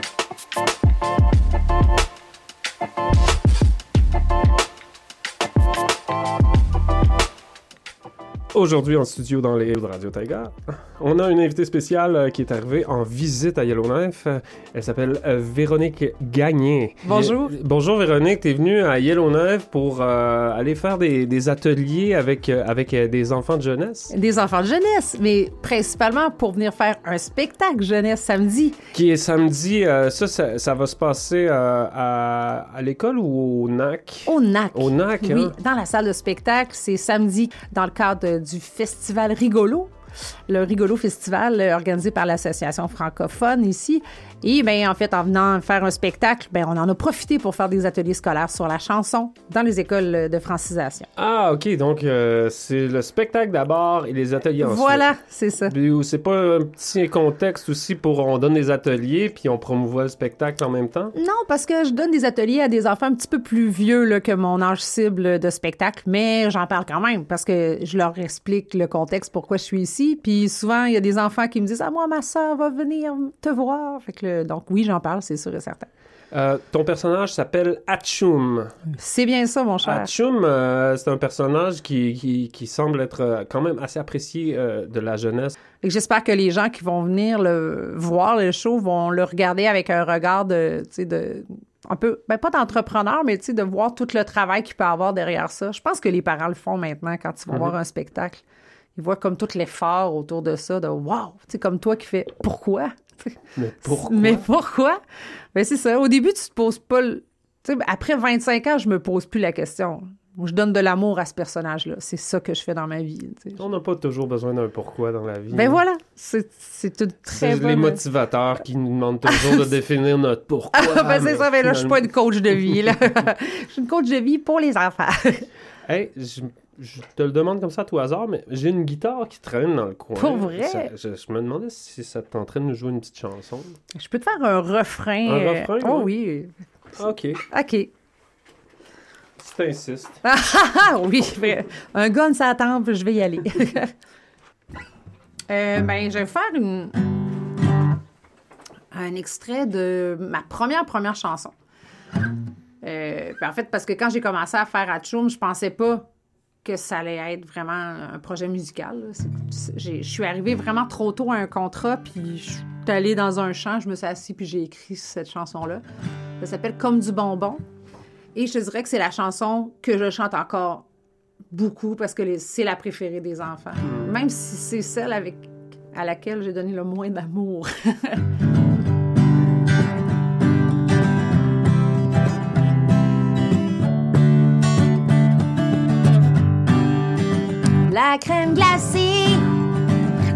Bye. Aujourd'hui en studio dans les de Radio Taiga, on a une invitée spéciale euh, qui est arrivée en visite à Yellowknife. Elle s'appelle euh, Véronique Gagné. Bonjour. Bonjour Véronique, t'es venue à Yellowknife pour euh, aller faire des, des ateliers avec, euh, avec euh, des enfants de jeunesse? Des enfants de jeunesse, mais principalement pour venir faire un spectacle jeunesse samedi. Qui est samedi, euh, ça, ça, ça va se passer euh, à, à l'école ou au NAC? Au NAC. Au NAC, Oui, hein? dans la salle de spectacle. C'est samedi dans le cadre du festival Rigolo. Le Rigolo Festival euh, organisé par l'Association francophone ici. Et bien, en fait, en venant faire un spectacle, ben, on en a profité pour faire des ateliers scolaires sur la chanson dans les écoles de francisation. Ah, ok, donc euh, c'est le spectacle d'abord et les ateliers ensuite. Voilà, c'est ça. C'est pas un petit contexte aussi pour on donne des ateliers puis on promouvoit le spectacle en même temps? Non, parce que je donne des ateliers à des enfants un petit peu plus vieux là, que mon âge cible de spectacle, mais j'en parle quand même parce que je leur explique le contexte, pourquoi je suis ici. Puis souvent, il y a des enfants qui me disent Ah, moi, ma soeur va venir te voir. Fait que, le- donc, oui, j'en parle, c'est sûr et certain. Euh, ton personnage s'appelle Achum. C'est bien ça, mon cher. Achum, euh, c'est un personnage qui, qui, qui semble être euh, quand même assez apprécié euh, de la jeunesse. J'espère que les gens qui vont venir le voir, le show, vont le regarder avec un regard de, tu sais, de un peu, ben pas d'entrepreneur, mais tu sais, de voir tout le travail qu'il peut avoir derrière ça. Je pense que les parents le font maintenant quand ils vont Mhm. voir un spectacle. Ils voient comme tout l'effort autour de ça, de wow, tu sais, comme toi qui fais pourquoi? Mais pourquoi? Mais pourquoi? Ben c'est ça. Au début, tu te poses pas le. Tu sais, après 25 ans, je me pose plus la question. Je donne de l'amour à ce personnage-là. C'est ça que je fais dans ma vie. On n'a pas toujours besoin d'un pourquoi dans la vie. Ben voilà, c'est une C'est très les bonne... motivateurs qui nous demandent toujours de définir notre pourquoi. Ah, ben c'est ça, mais là, je suis pas une coach de vie, là. je suis une coach de vie pour les enfants. Hey, je, je te le demande comme ça à tout hasard, mais j'ai une guitare qui traîne dans le coin. Pour vrai? Ça- je, je me demandais si ça t'entraîne de jouer une petite chanson. je peux te faire un refrain. Un euh, refrain, Oh ouais. oui. Ok, OK. Si t'insistes. Ah oui, un gun, ça attend, puis je vais y aller. Euh, ben, je vais faire une... un extrait de ma première, première chanson. Euh, puis en fait, parce que quand j'ai commencé à faire Atchoum, je pensais pas que ça allait être vraiment un projet musical. Je suis arrivée vraiment trop tôt à un contrat, puis je suis allée dans un champ, je me suis assise, puis j'ai écrit cette chanson-là. Ça s'appelle Comme du bonbon. Et je te dirais que c'est la chanson que je chante encore beaucoup parce que c'est la préférée des enfants. Même si c'est celle avec, à laquelle j'ai donné le moins d'amour. La crème glacée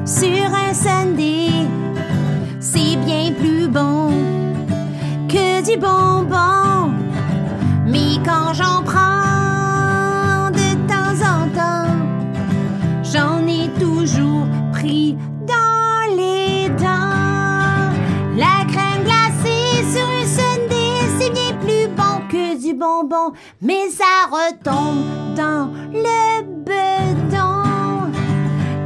sur un sundae, c'est bien plus bon que du bonbon. Mais ça retombe dans le bedon.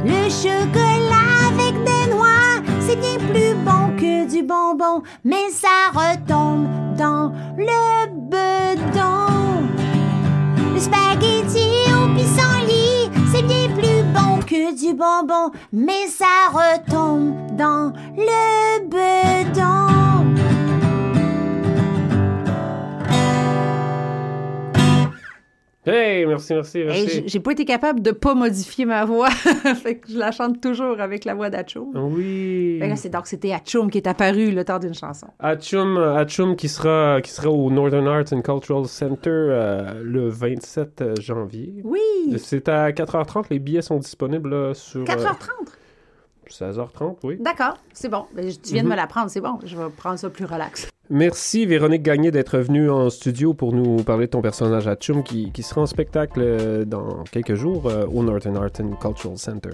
Le chocolat avec des noix, c'est bien plus bon que du bonbon, mais ça retombe dans le bedon. Le spaghetti au pissenlit, c'est bien plus bon que du bonbon, mais ça retombe dans le merci, merci, merci. j'ai- pas été capable de pas modifier ma voix. fait que je la chante toujours avec la voix d'Achoum. Oui. Fait que là, c'est donc c'était Achoum qui est apparu le temps d'une chanson. Achum, Achum qui sera, qui sera au Northern Arts and Cultural Center euh, le 27 janvier. Oui! C'est à 4h30, les billets sont disponibles là, sur... euh, 4h30. 16h30, oui. D'accord, c'est bon. Ben, tu viens de Mhm. me l'apprendre, c'est bon. Je vais prendre ça plus relax. Merci Véronique Gagné d'être venue en studio pour nous parler de ton personnage Achum qui, qui sera en spectacle euh, dans quelques jours euh, au Northern Art and Cultural Center.